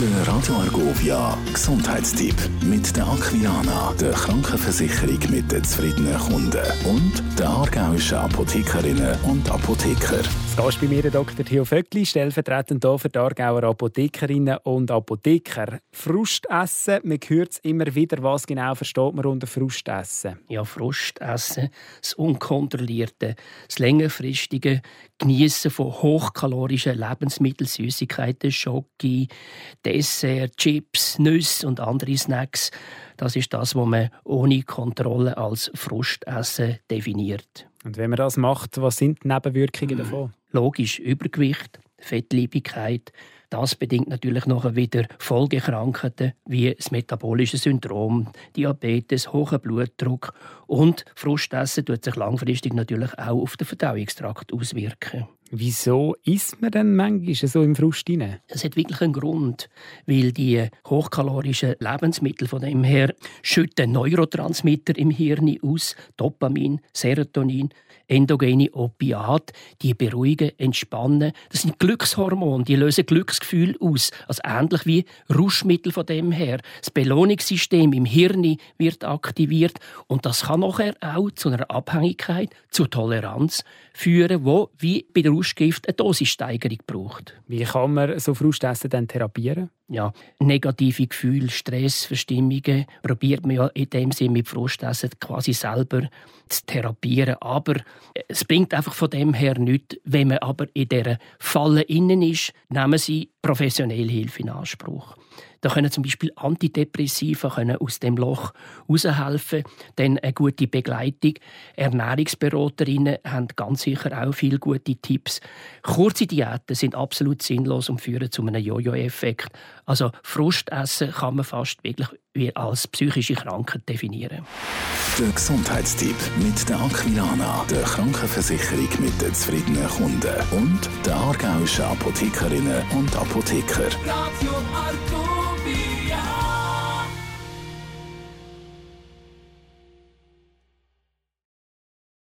Der Radio Argovia Gesundheitstipp mit der Aquiana, der Krankenversicherung mit den zufriedenen Kunden und der aargauischen Apothekerinnen und Apotheker. Das Gast bei mir der Dr. Theo Vöckli, stellvertretend hier für die Aargauer Apothekerinnen und Apotheker. Frustessen, man hört es immer wieder. Was genau versteht man unter Frustessen? Ja, Frustessen, das unkontrollierte, das längerfristige Genießen von hochkalorischen Lebensmitteln, Süßigkeiten, Schoki, Dessert, Chips, Nüsse und andere Snacks. Das ist das, was man ohne Kontrolle als Frustessen definiert. Und wenn man das macht, was sind die Nebenwirkungen davon? Logisch Übergewicht, Fettliebigkeit. Das bedingt natürlich noch wieder Folgekrankheiten wie das metabolische Syndrom, Diabetes, hoher Blutdruck und Frustessen tut sich langfristig natürlich auch auf den Verdauungstrakt auswirken. Wieso isst man denn manchmal so im Frust rein? Es hat wirklich einen Grund, weil die hochkalorischen Lebensmittel von dem her schütten Neurotransmitter im Hirn aus, Dopamin, Serotonin, endogene Opiate, die beruhigen, entspannen. Das sind Glückshormone, die lösen Glücksgefühl aus. Also ähnlich wie Rauschmittel von dem her. Das Belohnungssystem im Hirn wird aktiviert und das kann nachher auch zu einer Abhängigkeit, zu Toleranz führen, wo wie bei der Rauschgift eine Dosissteigerung braucht. Wie kann man so Frustessen dann therapieren? Ja, negative Gefühle, Stress, Verstimmungen probiert man ja in dem Sinne mit Frustessen quasi selber zu therapieren. Aber es bringt einfach von dem her nichts. Wenn man aber in dieser Falle innen ist, nehmen Sie professionelle Hilfe in Anspruch. Da können zum Beispiel Antidepressiva können aus dem Loch heraushelfen, dann eine gute Begleitung. Ernährungsberaterinnen haben ganz sicher auch viele gute Tipps. Kurze Diäten sind absolut sinnlos und führen zu einem Jojo-Effekt. Also Frustessen kann man fast wirklich als psychische Krankheit definieren. Der Gesundheitstipp mit der Aquilana, der Krankenversicherung mit den zufriedenen Kunden und der aargauischen Apothekerinnen und Apotheker. Radio Argovia